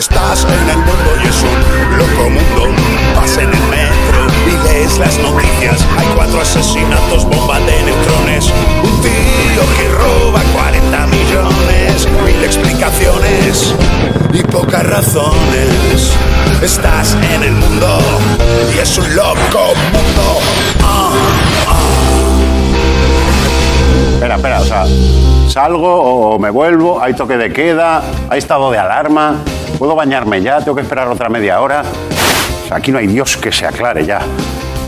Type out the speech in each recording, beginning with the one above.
Estás en el mundo y es un loco mundo. Vas en el metro y lees las noticias. Hay cuatro asesinatos, bomba de neutrones. Un tío que roba 40 millones. Mil explicaciones y pocas razones. Estás en el mundo y es un loco mundo. Ah. Espera, espera, o sea, salgo o me vuelvo, hay toque de queda, hay estado de alarma, puedo bañarme ya, tengo que esperar otra media hora. Aquí no hay Dios que se aclare ya.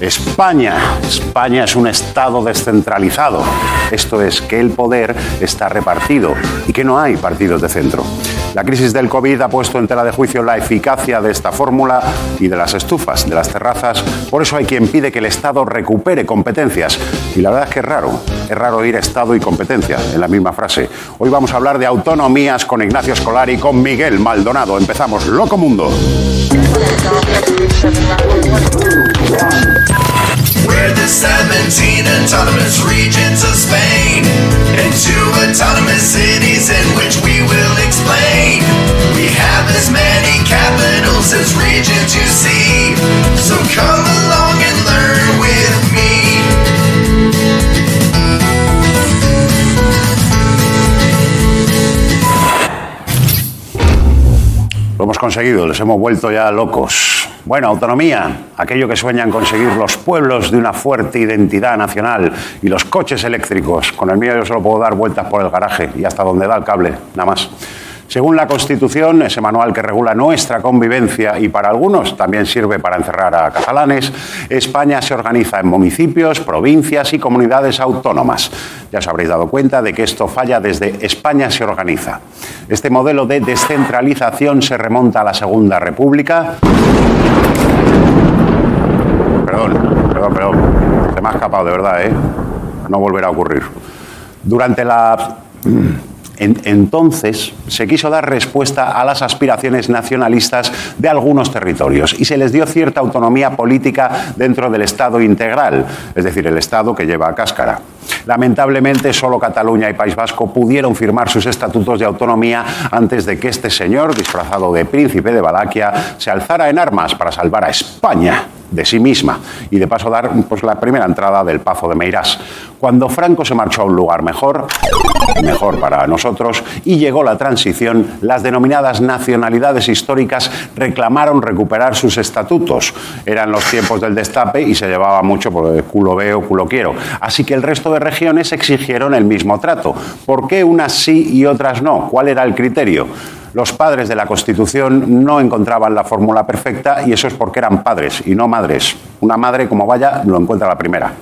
España. España es un Estado descentralizado. Esto es que el poder está repartido y que no hay partidos de centro. La crisis del COVID ha puesto en tela de juicio la eficacia de esta fórmula y de las estufas, de las terrazas. Por eso hay quien pide que el Estado recupere competencias. Y la verdad es que es raro. Es raro oír Estado y competencia en la misma frase. Hoy vamos a hablar de autonomías con Ignacio Escolar y con Miguel Maldonado. Empezamos Loco Mundo. We're the 17 autonomous regions of Spain and two autonomous cities in which we will explain. We have as many capitals as regions you see. So come along and learn with me. Lo hemos conseguido, les hemos vuelto ya locos. Bueno, autonomía, aquello que sueñan conseguir los pueblos de una fuerte identidad nacional y los coches eléctricos. Con el mío yo solo puedo dar vueltas por el garaje y hasta donde da el cable, nada más. Según la Constitución, ese manual que regula nuestra convivencia y para algunos también sirve para encerrar a catalanes, España se organiza en municipios, provincias y comunidades autónomas. Ya os habréis dado cuenta de que esto falla desde España se organiza. Este modelo de descentralización se remonta a la Segunda República. Perdón, perdón, perdón. Se me ha escapado de verdad, ¿eh? No volverá a ocurrir. Durante la en- entonces se quiso dar respuesta a las aspiraciones nacionalistas de algunos territorios y se les dio cierta autonomía política dentro del Estado integral, es decir, el Estado que lleva a cáscara. Lamentablemente, solo Cataluña y País Vasco pudieron firmar sus estatutos de autonomía antes de que este señor, disfrazado de príncipe de Valaquia, se alzara en armas para salvar a España de sí misma y de paso dar pues, la primera entrada del Pazo de Meirás. Cuando Franco se marchó a un lugar mejor, mejor para nosotros, y llegó la transición, las denominadas nacionalidades históricas reclamaron recuperar sus estatutos. Eran los tiempos del destape y se llevaba mucho por el culo veo, culo quiero. Así que el resto de regiones exigieron el mismo trato. ¿Por qué unas sí y otras no? ¿Cuál era el criterio? Los padres de la Constitución no encontraban la fórmula perfecta y eso es porque eran padres y no madres. Una madre, como vaya, lo encuentra la primera.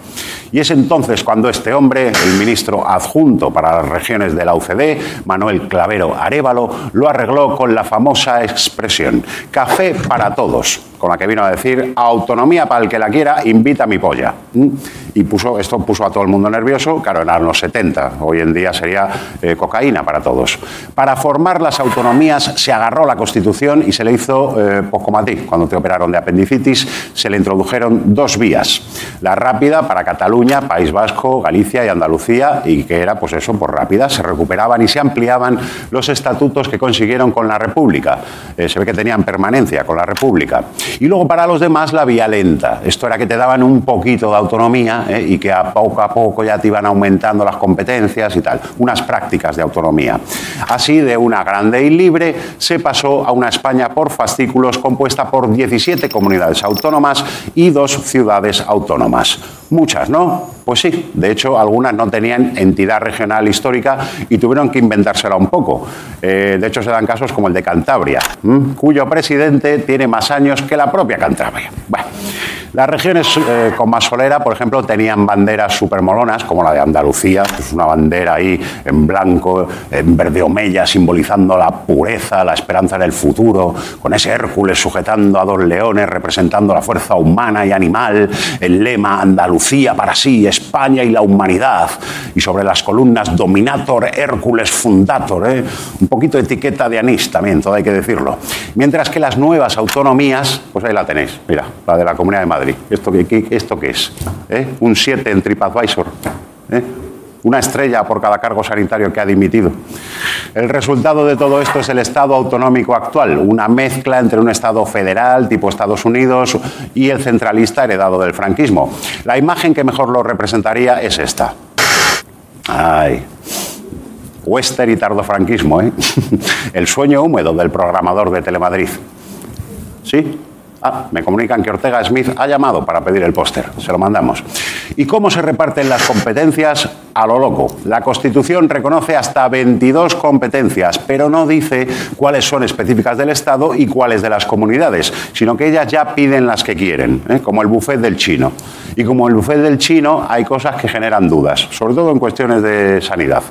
Y es entonces cuando este hombre, el ministro adjunto para las regiones de la UCD, Manuel Clavero Arevalo, lo arregló con la famosa expresión café para todos, con la que vino a decir autonomía para el que la quiera, invita a mi polla. ¿Mm? Y puso, esto puso a todo el mundo nervioso, claro, eran los 70, hoy en día sería eh, cocaína para todos. Para formar las autonomías se agarró la Constitución y se le hizo, eh, ti, cuando te operaron de apendicitis, se le introdujeron dos vías. La rápida para Cataluña, País Vasco, Galicia y Andalucía, y que era, pues eso, por rápida, se recuperaban y se ampliaban los estatutos que consiguieron con la República. Eh, se ve que tenían permanencia con la República. Y luego para los demás la vía lenta. Esto era que te daban un poquito de autonomía ¿eh? y que a poco a poco ya te iban aumentando las competencias y tal. Unas prácticas de autonomía. Así, de una grande y libre, se pasó a una España por fascículos compuesta por 17 comunidades autónomas y dos ciudades autónomas. Muchas, ¿no? Pues sí, de hecho algunas no tenían entidad regional histórica y tuvieron que inventársela un poco. Eh, de hecho se dan casos como el de Cantabria, cuyo presidente tiene más años que la propia Cantabria. Bueno, las regiones eh, con más solera, por ejemplo, tenían banderas supermolonas, como la de Andalucía, que es una bandera ahí en blanco, en verde omella, simbolizando la pureza, la esperanza en el futuro, con ese Hércules sujetando a dos leones, representando la fuerza humana y animal, el lema Andalucía para sí, España y la humanidad, y sobre las columnas Dominator, Hércules Fundator, ¿eh? un poquito de etiqueta de anís también, todo hay que decirlo. Mientras que las nuevas autonomías, pues ahí la tenéis, mira, la de la Comunidad de Madrid. ¿Esto qué, esto qué es? ¿Eh? Un 7 en TripAdvisor. ¿Eh? Una estrella por cada cargo sanitario que ha dimitido. El resultado de todo esto es el Estado autonómico actual, una mezcla entre un Estado federal tipo Estados Unidos y el centralista heredado del franquismo. La imagen que mejor lo representaría es esta. Ay. Wester y tardofranquismo, ¿eh? El sueño húmedo del programador de Telemadrid. ¿Sí? Ah, me comunican que Ortega Smith ha llamado para pedir el póster. Se lo mandamos. ¿Y cómo se reparten las competencias? A lo loco. La Constitución reconoce hasta 22 competencias, pero no dice cuáles son específicas del Estado y cuáles de las comunidades, sino que ellas ya piden las que quieren, ¿eh? como el buffet del chino. Y como el buffet del chino, hay cosas que generan dudas, sobre todo en cuestiones de sanidad.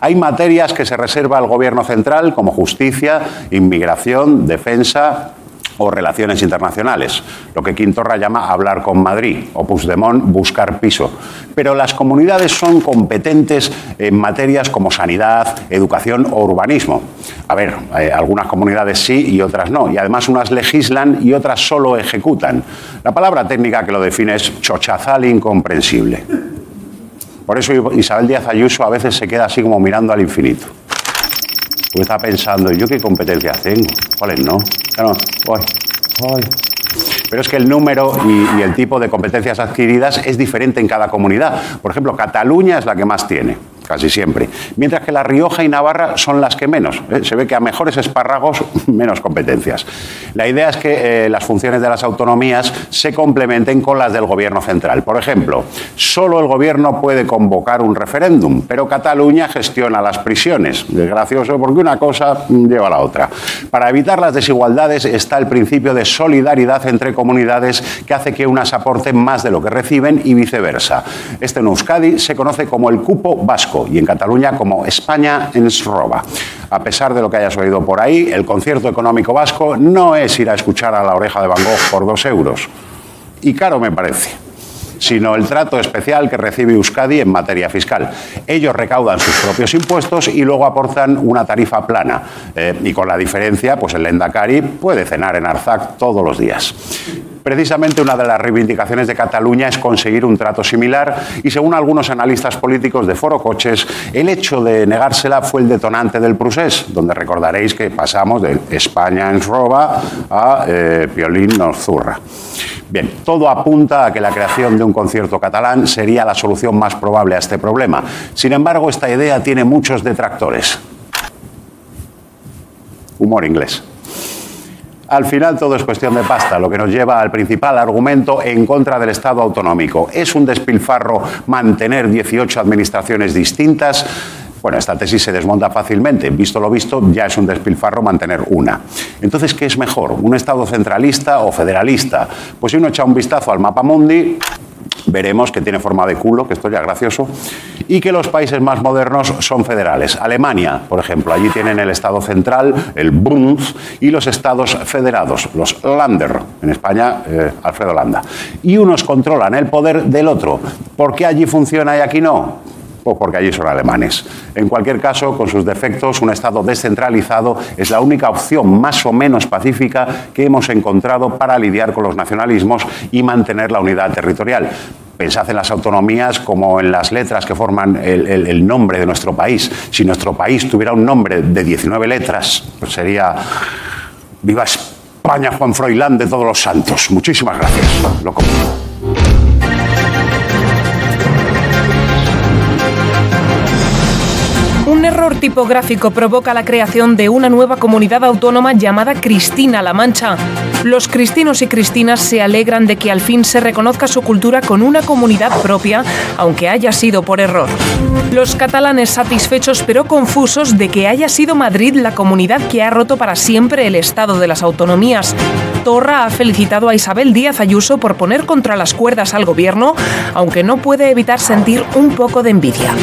Hay materias que se reserva al Gobierno central, como justicia, inmigración, defensa, o relaciones internacionales, lo que Quintorra llama hablar con Madrid, o Puigdemont buscar piso. Pero las comunidades son competentes en materias como sanidad, educación o urbanismo. A ver, eh, algunas comunidades sí y otras no, y además unas legislan y otras solo ejecutan. La palabra técnica que lo define es chochazal incomprensible. Por eso Isabel Díaz Ayuso a veces se queda así como mirando al infinito. Porque está pensando, ¿yo qué competencias tengo? ¿Cuáles no? Claro, voy, voy. Pero es que el número y, el tipo de competencias adquiridas es diferente en cada comunidad. Por ejemplo, Cataluña es la que más tiene casi siempre. Mientras que La Rioja y Navarra son las que menos. ¿eh? Se ve que a mejores espárragos, menos competencias. La idea es que eh, las funciones de las autonomías se complementen con las del Gobierno central. Por ejemplo, solo el Gobierno puede convocar un referéndum, pero Cataluña gestiona las prisiones. Es gracioso porque una cosa lleva a la otra. Para evitar las desigualdades está el principio de solidaridad entre comunidades que hace que unas aporten más de lo que reciben y viceversa. Este en Euskadi se conoce como el cupo vasco y en Cataluña como España ens roba. A pesar de lo que hayas oído por ahí, el concierto económico vasco no es ir a escuchar a la oreja de Van Gogh por dos euros. Y caro me parece sino el trato especial que recibe Euskadi en materia fiscal. Ellos recaudan sus propios impuestos y luego aportan una tarifa plana. Eh, y con la diferencia, pues el Endacari puede cenar en Arzac todos los días. Precisamente una de las reivindicaciones de Cataluña es conseguir un trato similar y según algunos analistas políticos de Foro Coches, el hecho de negársela fue el detonante del procés, donde recordaréis que pasamos de España en roba a eh, Piolín zurra. Bien, todo apunta a que la creación de un concierto catalán sería la solución más probable a este problema. Sin embargo, esta idea tiene muchos detractores. Humor inglés. Al final todo es cuestión de pasta, lo que nos lleva al principal argumento en contra del Estado autonómico. ¿Es un despilfarro mantener 18 administraciones distintas? Bueno, esta tesis se desmonta fácilmente. Visto lo visto, ya es un despilfarro mantener una. Entonces, ¿qué es mejor? ¿Un Estado centralista o federalista? Pues si uno echa un vistazo al mapa mundi, veremos que tiene forma de culo, que esto ya es gracioso, y que los países más modernos son federales. Alemania, por ejemplo, allí tienen el Estado central, el Bund, y los estados federados, los Länder, en España, eh, Alfredo Landa. Y unos controlan el poder del otro. ¿Por qué allí funciona y aquí no? Pues porque allí son alemanes. En cualquier caso, con sus defectos, un Estado descentralizado es la única opción más o menos pacífica que hemos encontrado para lidiar con los nacionalismos y mantener la unidad territorial. Pensad en las autonomías como en las letras que forman el, el, el, nombre de nuestro país. Si nuestro país tuviera un nombre de 19 letras, pues sería Viva España, Juan Froilán de todos los santos. Muchísimas gracias. Lo Un error tipográfico provoca la creación de una nueva comunidad autónoma llamada Cristina-La Mancha. Los cristinos y cristinas se alegran de que al fin se reconozca su cultura con una comunidad propia, aunque haya sido por error. Los catalanes satisfechos pero confusos de que haya sido Madrid la comunidad que ha roto para siempre el estado de las autonomías. Torra ha felicitado a Isabel Díaz Ayuso por poner contra las cuerdas al gobierno, aunque no puede evitar sentir un poco de envidia.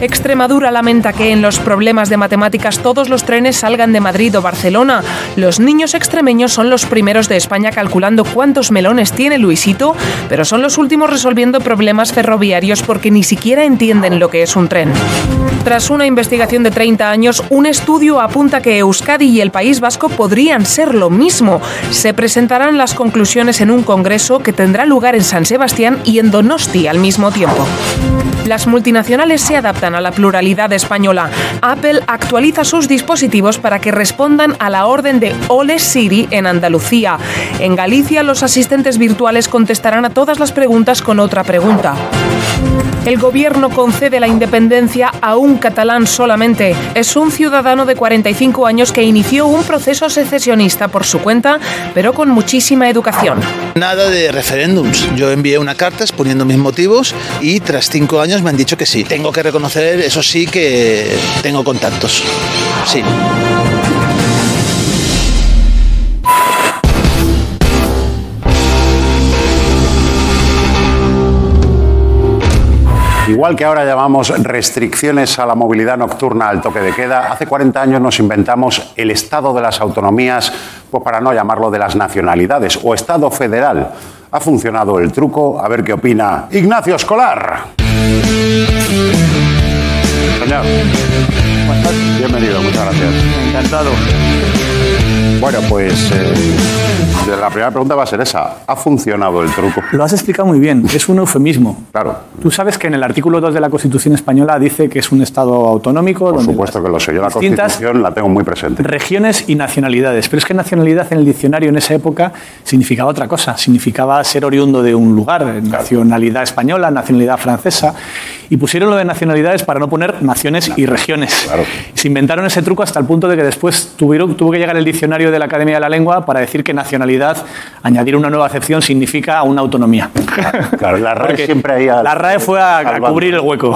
Extremadura lamenta que en los problemas de matemáticas todos los trenes salgan de Madrid o Barcelona. Los niños extremeños son los primeros de España calculando cuántos melones tiene Luisito, pero son los últimos resolviendo problemas ferroviarios porque ni siquiera entienden lo que es un tren. Tras una investigación de 30 años, un estudio apunta que Euskadi y el País Vasco podrían ser lo mismo. Se presentarán las conclusiones en un congreso que tendrá lugar en San Sebastián y en Donosti al mismo tiempo. Las multinacionales se adaptan a la pluralidad española. Apple actualiza sus dispositivos para que respondan a la orden de Ole Siri en Andalucía. En Galicia, los asistentes virtuales contestarán a todas las preguntas con otra pregunta. El gobierno concede la independencia a un catalán solamente. Es un ciudadano de 45 años que inició un proceso secesionista por su cuenta, pero con muchísima educación. Nada de referéndums. Yo envié una carta exponiendo mis motivos y tras cinco años me han dicho que sí. Tengo que reconocer, eso sí, que tengo contactos. Sí. Igual que ahora llamamos restricciones a la movilidad nocturna al toque de queda, hace 40 años nos inventamos el Estado de las autonomías, pues para no llamarlo de las nacionalidades, o Estado federal. Ha funcionado el truco, a ver qué opina Ignacio Escolar. Señor. Bienvenido, muchas gracias. Encantado. Bueno, pues eh, la primera pregunta va a ser esa. ¿Ha funcionado el truco? Lo has explicado muy bien. Es un eufemismo. Claro. Tú sabes que en el artículo 2 de la Constitución española dice que es un Estado autonómico. Por donde supuesto que lo sé. Yo la Constitución la tengo muy presente. Regiones y nacionalidades. Pero es que nacionalidad en el diccionario en esa época significaba otra cosa. Significaba ser oriundo de un lugar. Nacionalidad española, nacionalidad francesa. Y pusieron lo de nacionalidades para no poner naciones y regiones. Claro. Se inventaron ese truco hasta el punto de que después tuvieron, tuvo que llegar el diccionario de la Academia de la Lengua para decir que nacionalidad, añadir una nueva acepción, significa una autonomía. Claro, la RAE Porque siempre ahí al- La RAE fue a, cubrir el hueco.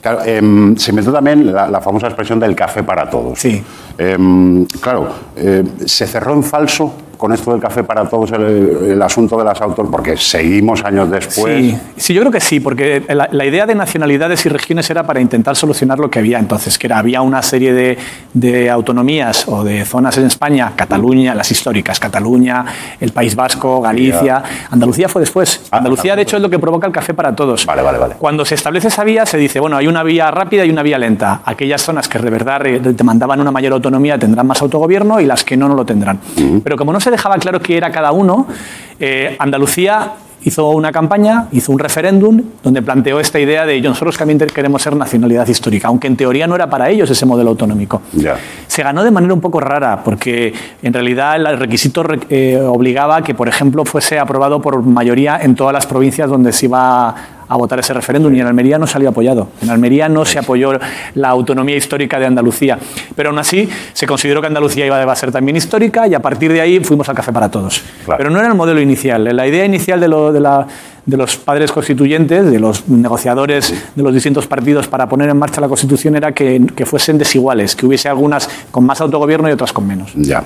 Claro, em, se inventó también la, la famosa expresión del café para todos. Sí. Em, claro, eh, se cerró en falso con esto del café para todos el, el asunto de las autos, porque seguimos años después. Sí, sí, yo creo que sí, porque la, la idea de nacionalidades y regiones era para intentar solucionar lo que había entonces, que era, había una serie de, de autonomías o de zonas en España, Cataluña, las históricas, Cataluña, el País Vasco, Galicia, Andalucía fue después. Ah, Andalucía, de hecho, es lo que provoca el café para todos. Vale, vale, vale. Cuando se establece esa vía, se dice, bueno, hay una vía rápida y una vía lenta. Aquellas zonas que de verdad demandaban una mayor autonomía tendrán más autogobierno y las que no, no lo tendrán. Pero como no se dejaba claro qué era cada uno, eh, Andalucía hizo una campaña, hizo un referéndum donde planteó esta idea de "Yo, nosotros también queremos ser nacionalidad histórica, aunque en teoría no era para ellos ese modelo autonómico. Se ganó de manera un poco rara, porque en realidad el requisito re- eh, obligaba que, por ejemplo, fuese aprobado por mayoría en todas las provincias donde se iba a votar ese referéndum y en Almería no salió apoyado. En Almería no se apoyó la autonomía histórica de Andalucía. Pero aún así se consideró que Andalucía iba a ser también histórica y a partir de ahí fuimos al café para todos. Claro. Pero no era el modelo inicial. La idea inicial de, lo- de la- de los padres constituyentes, de los negociadores de los distintos partidos para poner en marcha la Constitución era que, que fuesen desiguales, que hubiese algunas con más autogobierno y otras con menos. Ya.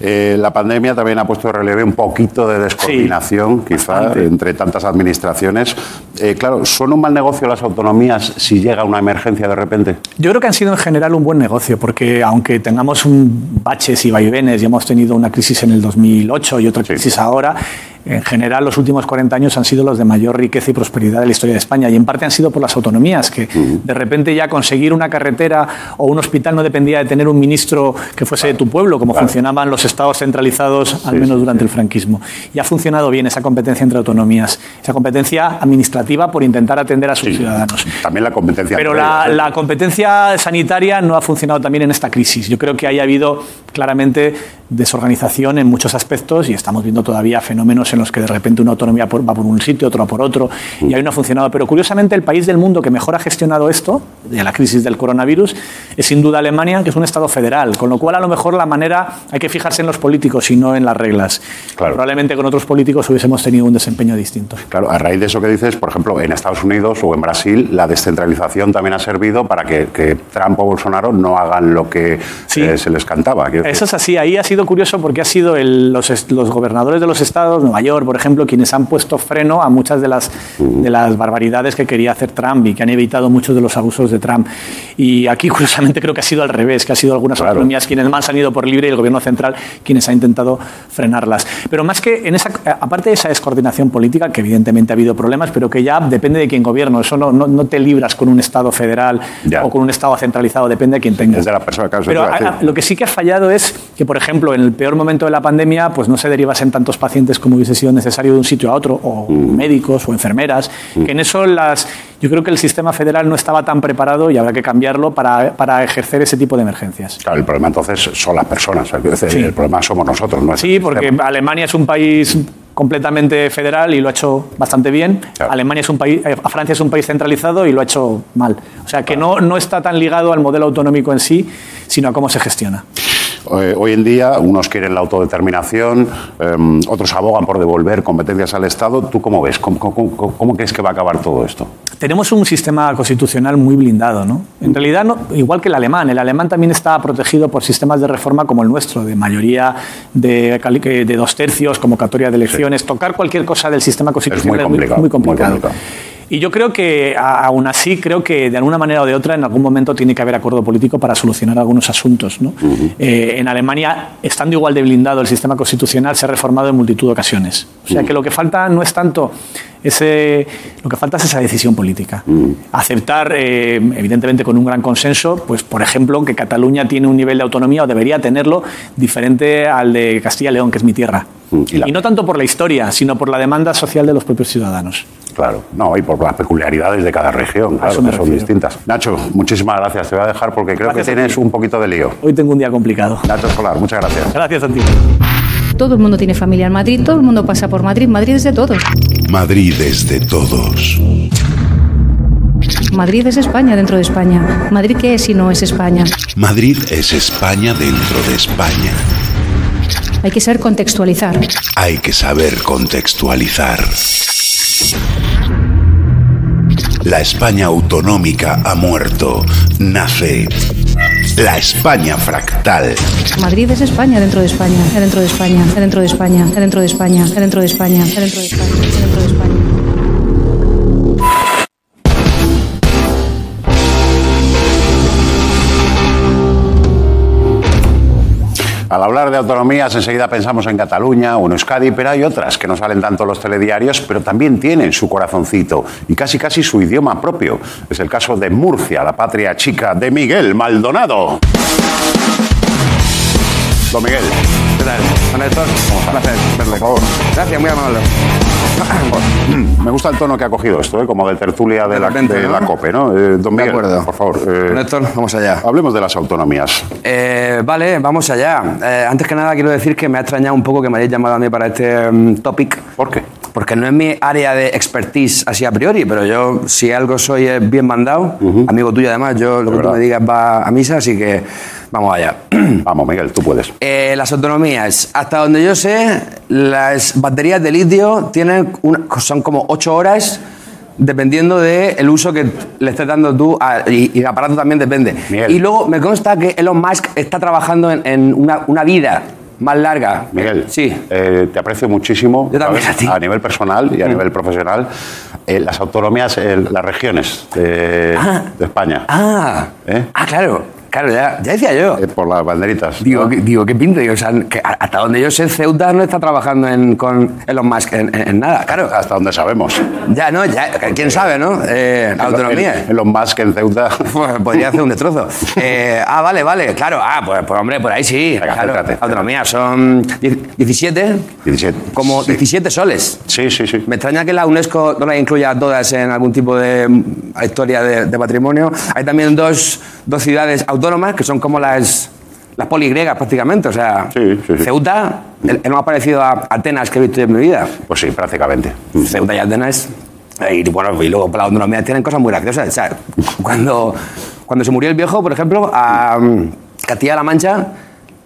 Eh, la pandemia también ha puesto de relieve un poquito de descoordinación, quizá, bastante. entre tantas administraciones. Eh, claro, ¿son un mal negocio las autonomías si llega una emergencia de repente? Yo creo que han sido en general un buen negocio, porque aunque tengamos un baches y vaivenes y hemos tenido una crisis en el 2008 y otra crisis ahora, en general los últimos 40 años han sido los de mayor riqueza y prosperidad de la historia de España y en parte han sido por las autonomías, que de repente ya conseguir una carretera o un hospital no dependía de tener un ministro que fuese de tu pueblo, como funcionaban los estados centralizados, al menos durante el franquismo. Y ha funcionado bien esa competencia entre autonomías, esa competencia administrativa por intentar atender a sus ciudadanos. También la competencia. Pero la, ¿eh? la competencia sanitaria no ha funcionado también en esta crisis. Yo creo que haya habido claramente desorganización en muchos aspectos y estamos viendo todavía fenómenos en los que de repente una autonomía va por un sitio, otra por otro y ahí no ha funcionado. Pero curiosamente el país del mundo que mejor ha gestionado esto, de la crisis del coronavirus, es sin duda Alemania, que es un Estado federal, con lo cual a lo mejor la manera hay que fijarse en los políticos y no en las reglas. Claro. Probablemente con otros políticos hubiésemos tenido un desempeño distinto. Claro, a raíz de eso que dices, por ejemplo, en Estados Unidos o en Brasil, la descentralización también ha servido para que, que Trump o Bolsonaro no hagan lo que Sí. eh, se les cantaba. Eso es así, ahí ha sido curioso porque ha sido el- los, los gobernadores de los estados, Nueva York, por ejemplo, quienes han puesto freno a muchas de las, de las barbaridades que quería hacer Trump y que han evitado muchos de los abusos de Trump. Y aquí, curiosamente, creo que ha sido al revés, que ha sido algunas Claro. autonomías quienes más han ido por libre y el gobierno central quienes ha intentado frenarlas. Pero más que en esa, aparte de esa descoordinación política, que evidentemente ha habido problemas, pero que ya depende de quién gobierno, eso no, no, no te libras con un Estado federal Ya. o con un Estado centralizado, depende de quién tengas. Es de la persona, claro, Pero a a- lo que sí que ha fallado es que, por ejemplo, ejemplo, en el peor momento de la pandemia, pues no se derivasen tantos pacientes como hubiese sido necesario de un sitio a otro, o médicos o enfermeras, que en eso las, yo creo que el sistema federal no estaba tan preparado y habrá que cambiarlo para, para ejercer ese tipo de emergencias. Claro, el problema entonces son las personas. es decir, Sí. El problema somos nosotros. No Sí, porque. Alemania es un país completamente federal y lo ha hecho bastante bien. Claro. Alemania es un país, eh, Francia es un país centralizado y lo ha hecho mal. O sea que no, no está tan ligado al modelo autonómico en sí, sino a cómo se gestiona. Eh, Hoy en día, unos quieren la autodeterminación, eh, otros abogan por devolver competencias al Estado. ¿Tú cómo ves? ¿Cómo, cómo- cómo- cómo crees que va a acabar todo esto? Tenemos un sistema constitucional muy blindado, ¿no? En realidad, no- igual que el alemán, el alemán también está protegido por sistemas de reforma como el nuestro, de mayoría de, dos tercios, convocatoria de elecciones. Tocar cualquier cosa del sistema constitucional es muy complicado, muy muy complicado. complicado. Y yo creo que, aún así, creo que de alguna manera o de otra, en algún momento tiene que haber acuerdo político para solucionar algunos asuntos. ¿no? Eh, en Alemania, estando igual de blindado el sistema constitucional, se ha reformado en multitud de ocasiones. O sea que lo que falta no es tanto ese, lo que falta es esa decisión política. Aceptar, eh, evidentemente con un gran consenso, pues por ejemplo, que Cataluña tiene un nivel de autonomía o debería tenerlo diferente al de Castilla y León, que es mi tierra. Mm, y la- Y no tanto por la historia, sino por la demanda social de los propios ciudadanos. Claro, no, y por las peculiaridades de cada región, claro, que son distintas. Nacho, muchísimas gracias. Te voy a dejar porque creo Gracias que tienes ti. un poquito de lío. Hoy tengo un día complicado. Nacho Escolar, muchas gracias. Gracias a ti. Todo el mundo tiene familia en Madrid, todo el mundo pasa por Madrid. Madrid es de todos. Madrid es de todos. Madrid es España dentro de España. Madrid qué es si no es España. Madrid es España dentro de España. Hay que saber contextualizar. Hay que saber contextualizar. La España autonómica ha muerto. Nace la España fractal. Madrid es España dentro de España, dentro de España, dentro de España, dentro de España, dentro de España, dentro de España. Al hablar de autonomías, enseguida pensamos en Cataluña o en Euskadi, pero hay otras que no salen tanto los telediarios, pero también tienen su corazoncito y casi casi su idioma propio. Es el caso de Murcia, la patria chica de Miguel Maldonado. Don Miguel, ¿Qué tal? Don Héctor, un placer por favor. Gracias, muy amable. Me gusta el tono que ha cogido esto, ¿eh? como de tertulia de la, repente, de ¿no? la COPE, ¿no? Eh, don De Miguel, acuerdo. por favor. eh, Don Héctor, vamos allá. hablemos de las autonomías. Eh, vale, vamos allá. Eh, antes que nada quiero decir que me ha extrañado un poco que me hayáis llamado a mí para este mm, topic. ¿Por qué? Porque no es mi área de expertise así a priori, pero yo si algo soy es bien mandado, amigo tuyo además, yo lo que tú me digas va a misa, así que vamos allá. Vamos, Miguel, tú puedes. Eh, las autonomías. Hasta donde yo sé, las baterías de litio tienen una- son como 8 horas dependiendo del uso que le estés dando tú a- y, y el aparato también depende. Miguel. Y luego me consta que Elon Musk está trabajando en, en una, una vida más larga. Miguel, Sí. eh, te aprecio muchísimo Yo también ¿sabes? a ti. nivel personal y a nivel profesional. Eh, las autonomías, eh, las regiones de, Ah. de España, Ah, ¿Eh? ah claro. Claro, ya, ya decía yo. eh, por las banderitas. Digo, ¿no? que- digo, ¿qué pinta? Digo, o sea, que hasta donde yo sé, Ceuta no está trabajando en, con Elon Musk en, en- en nada, claro. Hasta donde sabemos. Ya, no, ya, quién sabe, ¿no? Eh, autonomía. Los más que en Ceuta. Pues podría hacer un destrozo. Eh, ah, vale, vale, claro. Ah, pues, pues, hombre, por ahí sí. Venga, claro. céntrate. Autonomía, son die- 17, 17. como Sí. 17 soles. Sí, sí, sí. Me extraña que la UNESCO no las incluya todas en algún tipo de historia de, de patrimonio. Hay también dos, dos ciudades autónomas que son como las, las poligriegas prácticamente. O sea, Sí, sí, sí. Ceuta, el, el más parecido a Atenas que he visto en mi vida. Pues sí, prácticamente. Ceuta y Atenas. eh, Y bueno, y luego para la autonomía tienen cosas muy graciosas. O sea, cuando, cuando se murió el viejo, por ejemplo, a mm, Castilla-La Mancha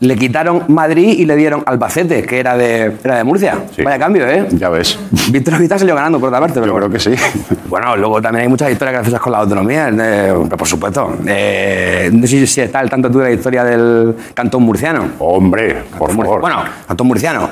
le quitaron Madrid y le dieron Albacete, que era de, era de Murcia. Sí. Vaya cambio, ¿eh? Ya ves. Víctor Vita salió ganando por otra parte. Pero Yo creo que sí. Bueno, luego también hay muchas historias graciosas con la autonomía, eh, por supuesto. Eh, no sé si está al tanto tú de la historia del cantón murciano. Hombre, por favor. Bueno, Cantón Murciano.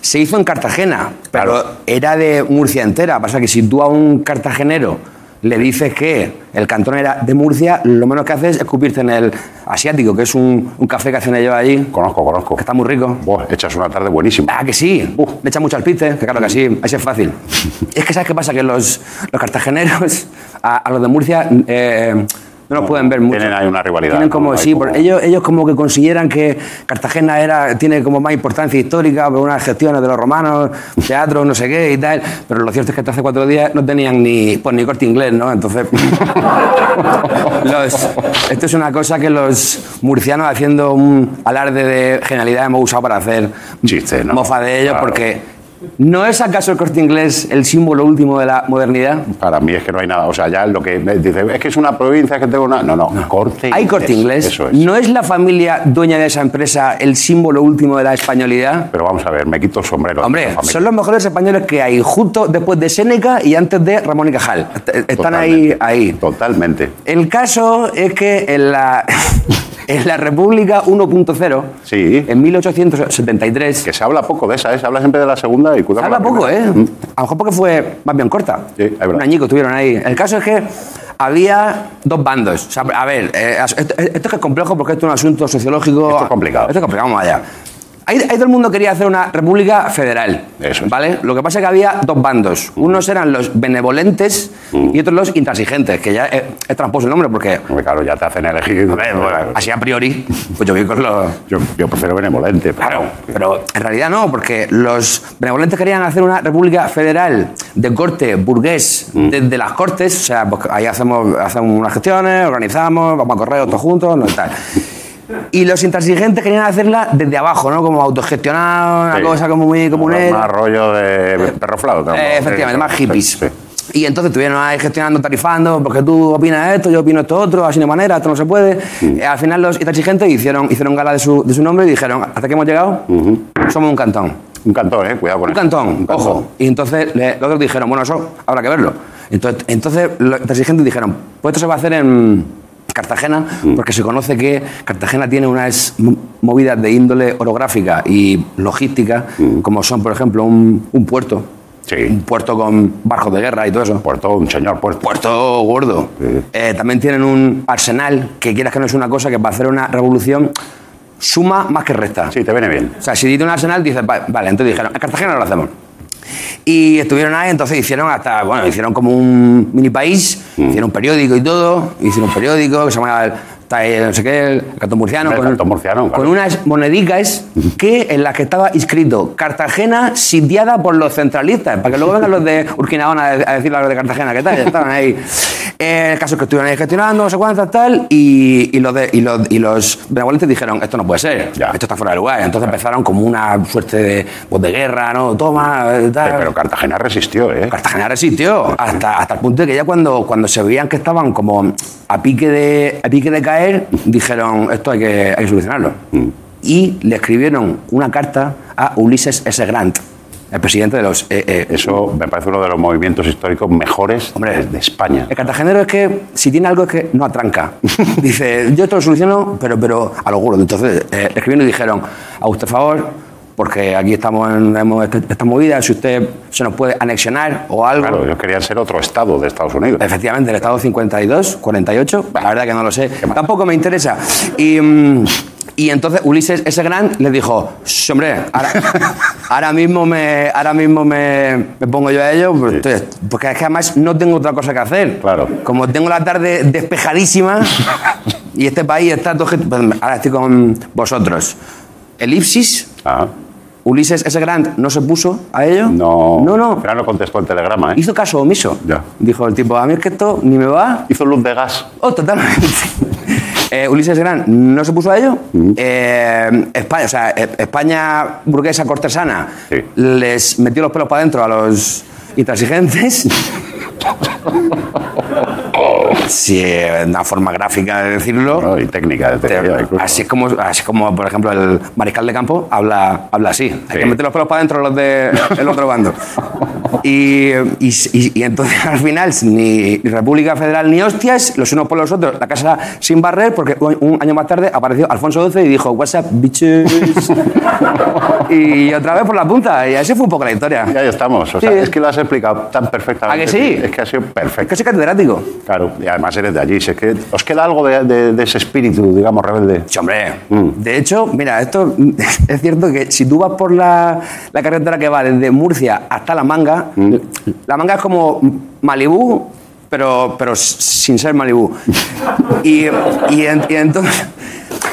Se hizo en Cartagena, pero Claro. era de Murcia entera. Pasa que si tú a un cartagenero le dices que el cantón era de Murcia, lo menos que haces es escupirte en el asiático, que es un, un café que hacen ellos allí, Conozco, conozco. que está muy rico. Buah, echas una tarde buenísima. Ah, que sí. Le echan mucho al piste, que claro que sí. Ahí sí es fácil. es que, ¿sabes qué pasa? Que los, los cartageneros, a, a los de Murcia, eh, no los pueden ver mucho. Tienen ahí una rivalidad. Tienen como, sí, como- ellos, ellos como que consideran que Cartagena era, tiene como más importancia histórica por unas gestiones de los romanos, teatro, no sé qué y tal, pero lo cierto es que hasta hace cuatro días no tenían ni, pues, ni corte inglés, ¿no? Entonces, los- esto es una cosa que los murcianos haciendo un alarde de genialidad hemos usado para hacer Chiste, ¿no? mofa de ellos, Claro. porque ¿no es acaso el corte inglés el símbolo último de la modernidad? Para mí es que no hay nada. O sea, ya lo que me dice, es que es una provincia que tengo una. No, no, corte Hay corte inglés. Eso es. ¿No es la familia dueña de esa empresa el símbolo último de la españolidad? Pero vamos a ver, me quito el sombrero. Hombre, son los mejores españoles que hay, justo después de Séneca y antes de Ramón y Cajal. Est- Están ahí, ahí. Totalmente. El caso es que en la, en la República 1.0, Sí. en 1873, Que se habla poco de esa, ¿eh? Se habla siempre de la segunda y cuidado se habla la poco, ¿eh? Mm. A lo mejor porque fue más bien corta. Sí, es verdad. Un añico estuvieron ahí. El caso es que había dos bandos. O sea, a ver, eh, esto, esto es complejo porque esto es un asunto sociológico. Esto es complicado. Esto es complicado, vamos allá. Ahí, ahí todo el mundo quería hacer una república federal. Eso es. ¿Vale? Lo que pasa es que había dos bandos. Unos eran los benevolentes Mm. y otros los intransigentes, que ya es, es tramposo el nombre porque. Hombre, claro, ya te hacen elegir. bueno, así a priori, pues yo voy con los. yo, yo prefiero benevolente. pero- Claro, pero en realidad no, porque los benevolentes querían hacer una república federal de corte burgués Mm. desde las cortes, o sea, pues ahí hacemos, hacemos unas gestiones, organizamos, vamos a correo todos juntos, no tal. Y los intransigentes querían hacerla desde abajo, ¿no? Como autogestionado, una Sí. cosa como muy comunera. Más rollo de perro flauta. Eh, efectivamente, más Sí, hippies. sí. Y entonces estuvieron ahí gestionando, tarifando, porque tú opinas esto, yo opino esto otro, así hay manera, esto no se puede. Mm. Eh, al final los intransigentes hicieron, hicieron gala de su, de su nombre y dijeron, hasta que hemos llegado, somos un cantón. Un cantón, ¿eh? Cuidado con Un eso. cantón, ojo. Y entonces le- los otros dijeron, bueno, eso habrá que verlo. Entonces, entonces los intransigentes dijeron, pues esto se va a hacer en Cartagena, Mm. porque se conoce que Cartagena tiene unas mo- movidas de índole orográfica y logística, como son, por ejemplo, un, un puerto. Mm. Sí. Un puerto con barcos de guerra y todo eso. Puerto, un señor puerto. Puerto gordo. Sí. Eh, también tienen un arsenal, que quieras que no es una cosa que para hacer una revolución suma más que resta. Sí, te viene bien. O sea, si dice un arsenal, dices, "Va- vale, entonces dijeron, en Cartagena lo hacemos. Y estuvieron ahí, entonces hicieron hasta, bueno, hicieron como un mini país, Mm. hicieron un periódico y todo, hicieron un periódico que se llama el, está ahí, no sé qué, el Cantón Murciano, El con, Cantón Murciano, claro. con unas monedicas que en las que estaba inscrito Cartagena sitiada por los centralistas, para que luego vengan los de Urquinaona a a decirle a los de Cartagena, ¿qué tal? Estaban ahí. Eh, el caso es que estuvieron ahí gestionando, no sé cuántas, tal, y, y los, de, y, los, y los benevolentes dijeron, esto no puede ser, Ya. esto está fuera de lugar. Entonces empezaron como una suerte de, pues, de guerra, ¿no? Toma, eh, tal. Pero Cartagena resistió, ¿eh? Cartagena resistió hasta, hasta el punto de que ya cuando, cuando se veían que estaban como a pique de, a pique de caer, dijeron, esto hay que, hay que solucionarlo. Y le escribieron una carta a Ulises S. Grant, el presidente de los... eh, eh, Eso me parece uno de los movimientos históricos mejores Hombre. de España. el cartagenero es que si tiene algo es que no atranca. Dice, yo esto lo soluciono, pero, pero a lo gordo. Entonces eh, le escribieron y dijeron, a usted favor, porque aquí estamos en esta, movida, si usted se nos puede anexionar o algo. Claro, ellos querían ser otro estado de Estados Unidos. Efectivamente, el estado 52, 48, la verdad que no lo sé, tampoco me interesa. Y, mm, y entonces Ulises S. Grant les dijo, "Sí, hombre, ahora, ahora mismo, me, ahora mismo me, me pongo yo a ello, pues, porque es que además no tengo otra cosa que hacer. Claro. Como tengo la tarde despejadísima y este país está todo... pues, ahora estoy con vosotros. Elipsis, Ah, Ulises S. Grant no se puso a ello. no. No, no. Pero no contestó el telegrama, ¿eh? Hizo caso omiso. Ya. Dijo el tipo, a mí es que esto ni me va. Hizo luz de gas. Oh, totalmente. Eh, Ulises Gran no se puso a ello. Eh, España, o sea, eh, España burguesa cortesana Sí. les metió los pelos para adentro a los intransigentes. Eh, una forma gráfica de decirlo. ¿no? Y técnica de incluso. Así es, como, así como, por ejemplo, el mariscal de campo habla, habla así. Hay Sí. que meter los pelos para adentro los del otro bando. Y, y, y- y entonces al final ni República Federal ni hostias, los unos por los otros, la casa sin barrer, porque un, un año más tarde apareció Alfonso XII y dijo, what's up, bitches? y otra vez por la punta, y así fue un poco la historia. Y ahí estamos. O sea, Sí. es que lo has explicado tan perfectamente. ¿A que sí? Es que ha sido Es perfecto. que soy catedrático. Claro, y además eres de allí. Si es que os queda algo de, de- de ese espíritu, digamos, rebelde. Sí, hombre. Mm. De hecho, mira, esto es cierto que si tú vas por la, la carretera que va desde Murcia hasta La Manga, La Manga es como Malibú pero, pero sin ser Malibú. Y, y en- y entonces,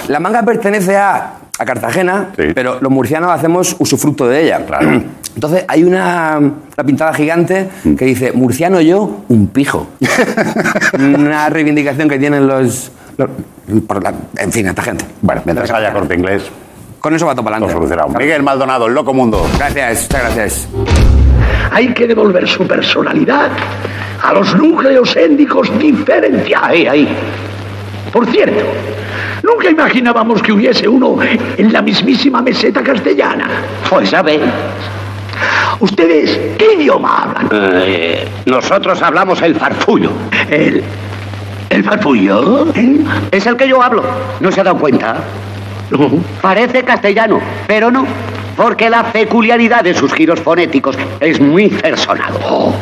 la manga pertenece a, a Cartagena, Sí. pero los murcianos hacemos usufructo de ella. Entonces hay una, una pintada gigante que dice, murciano yo, un pijo. una reivindicación que tienen los... los- por la- en fin, esta gente. Bueno, mientras haya corte inglés, Con eso va todo para adelante. Miguel Maldonado, el loco mundo. Gracias, muchas gracias. Hay que devolver su personalidad a los núcleos étnicos diferenciados. Ahí, ahí. Por cierto, nunca imaginábamos que hubiese uno en la mismísima meseta castellana. Pues a ver. ¿Ustedes qué idioma hablan? Eh, nosotros hablamos el farfullo. El. ¿El farfullo? ¿Eh? Es el que yo hablo. ¿No se ha dado cuenta? Parece castellano, pero no. Porque la peculiaridad de sus giros fonéticos es muy personal. Oh.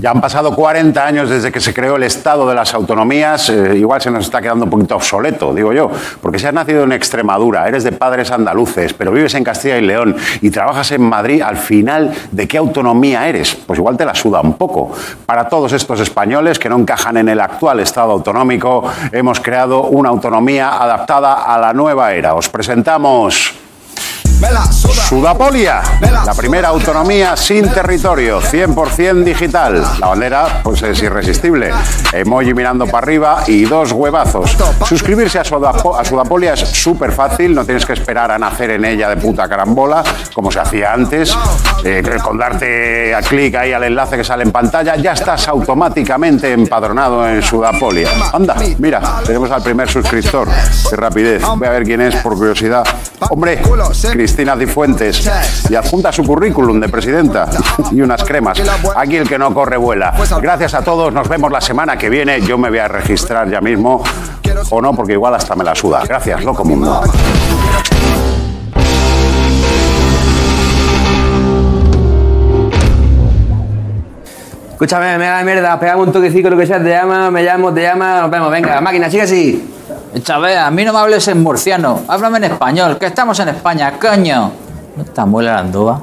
Ya han pasado 40 años desde que se creó el Estado de las Autonomías. eh, igual se nos está quedando un poquito obsoleto, digo yo, porque si has nacido en Extremadura, eres de padres andaluces, pero vives en Castilla y León y trabajas en Madrid, al final, ¿de qué autonomía eres? Pues igual te la suda un poco. Para todos estos españoles que no encajan en el actual Estado autonómico, hemos creado una autonomía adaptada a la nueva era. Os presentamos... Sudapolia, la primera autonomía sin territorio, 100% digital. La bandera pues es irresistible. Emoji mirando para arriba y dos huevazos. Suscribirse a, Sudapo- a Sudapolia es súper fácil, no tienes que esperar a nacer en ella de puta carambola, como se hacía antes. Eh, con darte a clic ahí al enlace que sale en pantalla, ya estás automáticamente empadronado en Sudapolia. Anda, mira, tenemos al primer suscriptor. Qué rapidez. Voy a ver quién es por curiosidad. Hombre, Cristina Cifuentes. Y adjunta su currículum de presidenta y unas cremas. Aquí el que no corre vuela. Gracias a todos, nos vemos la semana que viene. Yo me voy a registrar ya mismo. O no, porque igual hasta me la suda. Gracias, loco mundo. Escúchame, me da mierda, pegame un toquecito, lo que sea, te llama, me llamo, te llama, nos vemos, venga, máquina, sigue así. Chávez, a mí no me hables en murciano, háblame en español, que estamos en España, coño. ¿No está muy la?